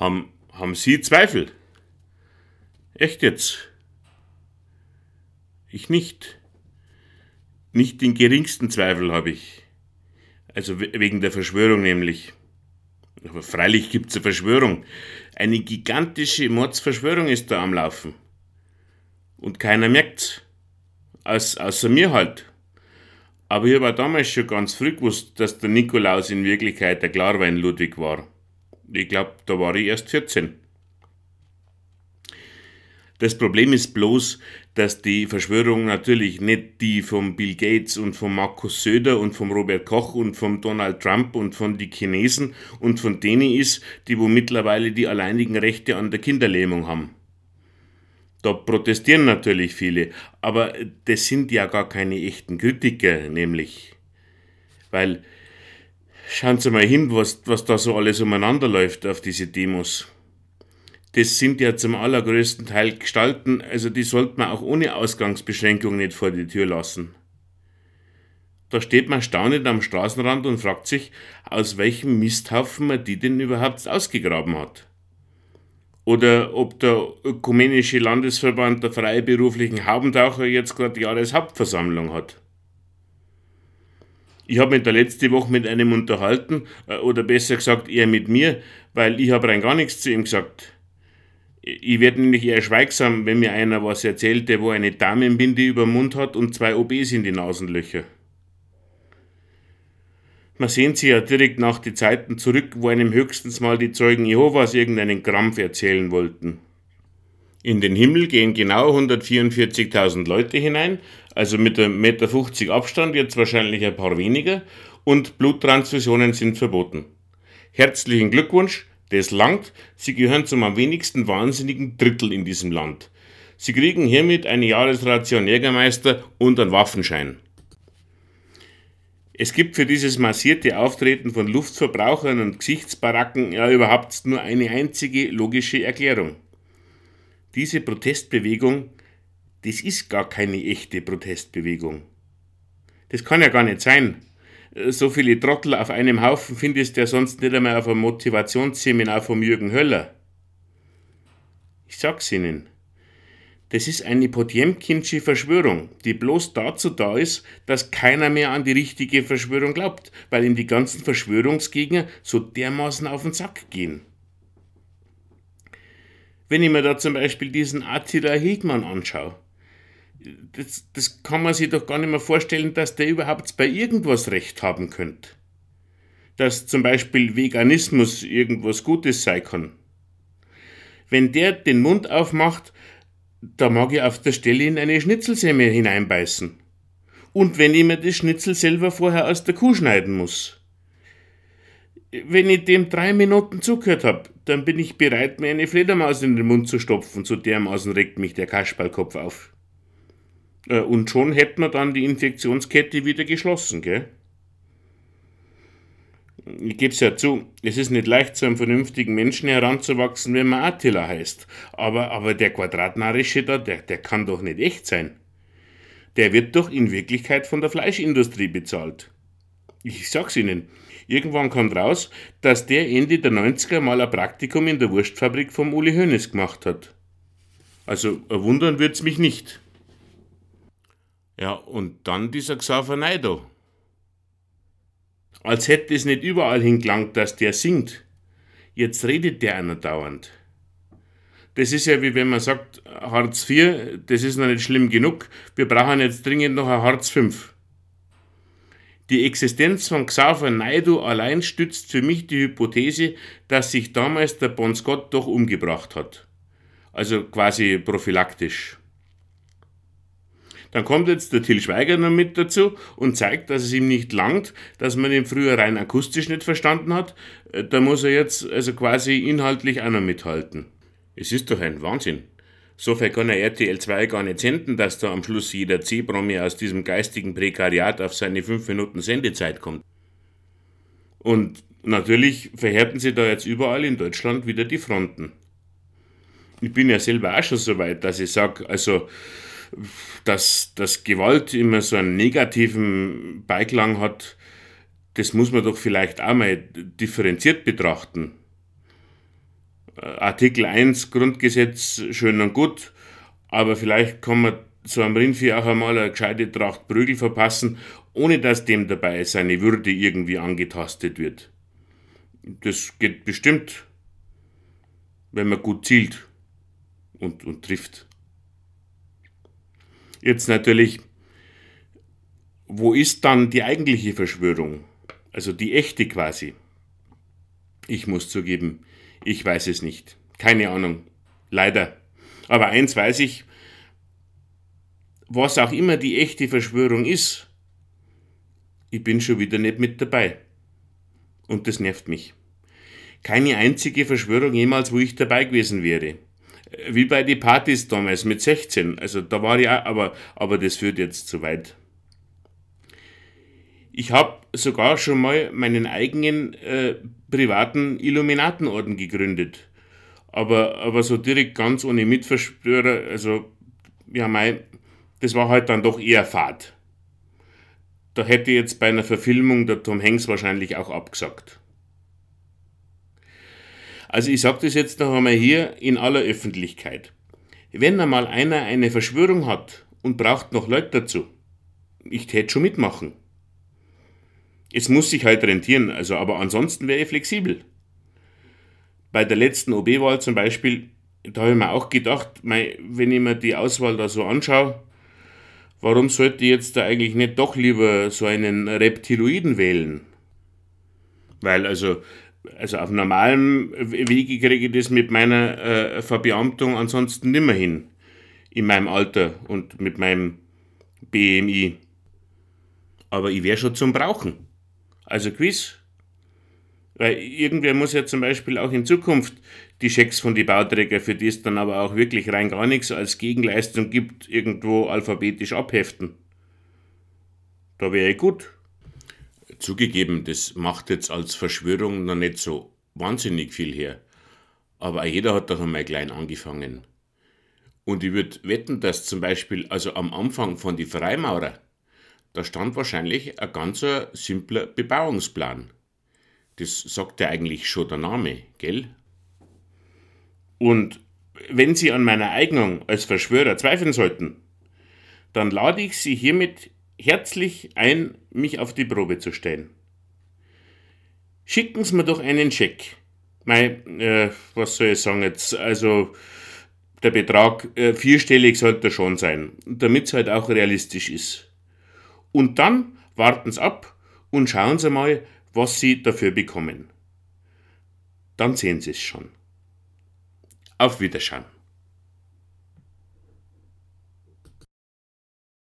Haben, haben Sie Zweifel? Echt jetzt? Ich nicht. Nicht den geringsten Zweifel habe ich. Also wegen der Verschwörung nämlich. Aber freilich gibt's eine Verschwörung. Eine gigantische Mordsverschwörung ist da am Laufen. Und keiner merkt's. Aus, außer mir halt. Aber ich habe damals schon ganz früh gewusst, dass der Nikolaus in Wirklichkeit der Klarwein Ludwig war. Ich glaube, da war ich erst 14. Das Problem ist bloß, dass die Verschwörung natürlich nicht die von Bill Gates und von Markus Söder und vom Robert Koch und vom Donald Trump und von die Chinesen und von denen ist, die wo mittlerweile die alleinigen Rechte an der Kinderlähmung haben. Da protestieren natürlich viele, aber das sind ja gar keine echten Kritiker, nämlich. Weil, schauen Sie mal hin, was, was da so alles umeinander läuft auf diese Demos das sind ja zum allergrößten Teil Gestalten, also die sollte man auch ohne Ausgangsbeschränkung nicht vor die Tür lassen. Da steht man staunend am Straßenrand und fragt sich, aus welchem Misthaufen man die denn überhaupt ausgegraben hat. Oder ob der Ökumenische Landesverband der freiberuflichen Haubentaucher jetzt gerade Jahreshauptversammlung hat. Ich habe mich da letzte Woche mit einem unterhalten, äh, oder besser gesagt eher mit mir, weil ich habe rein gar nichts zu ihm gesagt. Ich werde nämlich eher schweigsam, wenn mir einer was erzählt, der wo eine Damenbinde über den Mund hat und zwei OBs in die Nasenlöcher. Man sehnt sich ja direkt nach die Zeiten zurück, wo einem höchstens mal die Zeugen Jehovas irgendeinen Krampf erzählen wollten. In den Himmel gehen genau 144.000 Leute hinein, also mit einem Meter 50 Abstand jetzt wahrscheinlich ein paar weniger, und Bluttransfusionen sind verboten. Herzlichen Glückwunsch, das langt, Sie gehören zum am wenigsten wahnsinnigen Drittel in diesem Land. Sie kriegen hiermit eine Jahresration Jägermeister und einen Waffenschein. Es gibt für dieses massierte Auftreten von Luftverbrauchern und Gesichtsbaracken ja überhaupt nur eine einzige logische Erklärung. Diese Protestbewegung, das ist gar keine echte Protestbewegung. Das kann ja gar nicht sein so viele Trottel auf einem Haufen findest du ja sonst nicht einmal auf einem Motivationsseminar vom Jürgen Höller. Ich sag's Ihnen. Das ist eine Potjemkinsche Verschwörung, die bloß dazu da ist, dass keiner mehr an die richtige Verschwörung glaubt, weil ihm die ganzen Verschwörungsgegner so dermaßen auf den Sack gehen. Wenn ich mir da zum Beispiel diesen Attila Hegmann anschaue, das, das kann man sich doch gar nicht mehr vorstellen, dass der überhaupt bei irgendwas Recht haben könnte. Dass zum Beispiel Veganismus irgendwas Gutes sein kann. Wenn der den Mund aufmacht, da mag ich auf der Stelle in eine Schnitzelsemme hineinbeißen. Und wenn ich mir das Schnitzel selber vorher aus der Kuh schneiden muss. Wenn ich dem drei Minuten zugehört habe, dann bin ich bereit, mir eine Fledermaus in den Mund zu stopfen, so dermaßen regt mich der Kasperlkopf auf. Äh, und schon hätten wir dann die Infektionskette wieder geschlossen, gell? Ich gebe es ja zu, es ist nicht leicht, zu einem vernünftigen Menschen heranzuwachsen, wenn man Attila heißt. Aber, aber der Quadratnarische da, der, der kann doch nicht echt sein. Der wird doch in Wirklichkeit von der Fleischindustrie bezahlt. Ich sag's Ihnen, irgendwann kommt raus, dass der Ende der 90er mal ein Praktikum in der Wurstfabrik vom Uli Hoeneß gemacht hat. Also wundern wird's mich nicht. Ja, und dann dieser Xaver Naido. Als hätte es nicht überall hingelangt, dass der singt. Jetzt redet der einer dauernd. Das ist ja wie wenn man sagt, Hartz IV, das ist noch nicht schlimm genug, wir brauchen jetzt dringend noch ein Hartz V. Die Existenz von Xaver Naidu allein stützt für mich die Hypothese, dass sich damals der Bon Scott doch umgebracht hat. Also quasi prophylaktisch. Dann kommt jetzt der Till Schweiger noch mit dazu und zeigt, dass es ihm nicht langt, dass man ihn früher rein akustisch nicht verstanden hat. Äh, da muss er jetzt also quasi inhaltlich auch noch mithalten. Es ist doch ein Wahnsinn. So viel kann er RTL 2 gar nicht senden, dass da am Schluss jeder C-Promi aus diesem geistigen Prekariat auf seine 5 Minuten Sendezeit kommt. Und natürlich verhärten sie da jetzt überall in Deutschland wieder die Fronten. Ich bin ja selber auch schon so weit, dass ich sage, also dass, dass Gewalt immer so einen negativen Beiklang hat, das muss man doch vielleicht auch mal differenziert betrachten. Artikel 1 Grundgesetz schön und gut, aber vielleicht kann man so einem Rindvieh auch einmal eine gescheite Tracht Prügel verpassen, ohne dass dem dabei seine Würde irgendwie angetastet wird. Das geht bestimmt, wenn man gut zielt und, und trifft. Jetzt natürlich, wo ist dann die eigentliche Verschwörung? Also die echte quasi. Ich muss zugeben, ich weiß es nicht. Keine Ahnung. Leider. Aber eins weiß ich, was auch immer die echte Verschwörung ist, ich bin schon wieder nicht mit dabei. Und das nervt mich. Keine einzige Verschwörung jemals, wo ich dabei gewesen wäre. Wie bei den Partys damals mit 16. Also da war ich auch, aber, aber das führt jetzt zu weit. Ich habe sogar schon mal meinen eigenen äh, privaten Illuminatenorden gegründet. Aber, aber so direkt ganz ohne Mitverschwörer, also ja, mein, das war halt dann doch eher Fahrt. Da hätte jetzt bei einer Verfilmung der Tom Hanks wahrscheinlich auch abgesagt. Also ich sage das jetzt noch einmal hier in aller Öffentlichkeit. Wenn einmal einer eine Verschwörung hat und braucht noch Leute dazu, ich täte schon mitmachen. Es muss sich halt rentieren, also aber ansonsten wäre ich flexibel. Bei der letzten OB-Wahl zum Beispiel, da habe ich mir auch gedacht, wenn ich mir die Auswahl da so anschaue, warum sollte ich jetzt da eigentlich nicht doch lieber so einen Reptiloiden wählen? Weil also also auf normalem Wege kriege ich das mit meiner äh, Verbeamtung ansonsten nimmer hin. In meinem Alter und mit meinem BMI. Aber ich wäre schon zum Brauchen. Also Quiz. Weil irgendwer muss ja zum Beispiel auch in Zukunft die Schecks von den Bauträgern, für die es dann aber auch wirklich rein gar nichts als Gegenleistung gibt, irgendwo alphabetisch abheften. Da wäre ich gut. Zugegeben, das macht jetzt als Verschwörung noch nicht so wahnsinnig viel her. Aber jeder hat doch einmal klein angefangen. Und ich würde wetten, dass zum Beispiel, also am Anfang von die Freimaurer, da stand wahrscheinlich ein ganz simpler Bebauungsplan. Das sagt ja eigentlich schon der Name, gell? Und wenn Sie an meiner Eignung als Verschwörer zweifeln sollten, dann lade ich Sie hiermit herzlich ein, mich auf die Probe zu stellen. Schicken Sie mir doch einen Scheck. Mei, äh, was soll ich sagen jetzt? Also, der Betrag äh, vierstellig sollte schon sein, damit es halt auch realistisch ist. Und dann warten Sie ab und schauen Sie mal, was Sie dafür bekommen. Dann sehen Sie es schon. Auf Wiederschauen.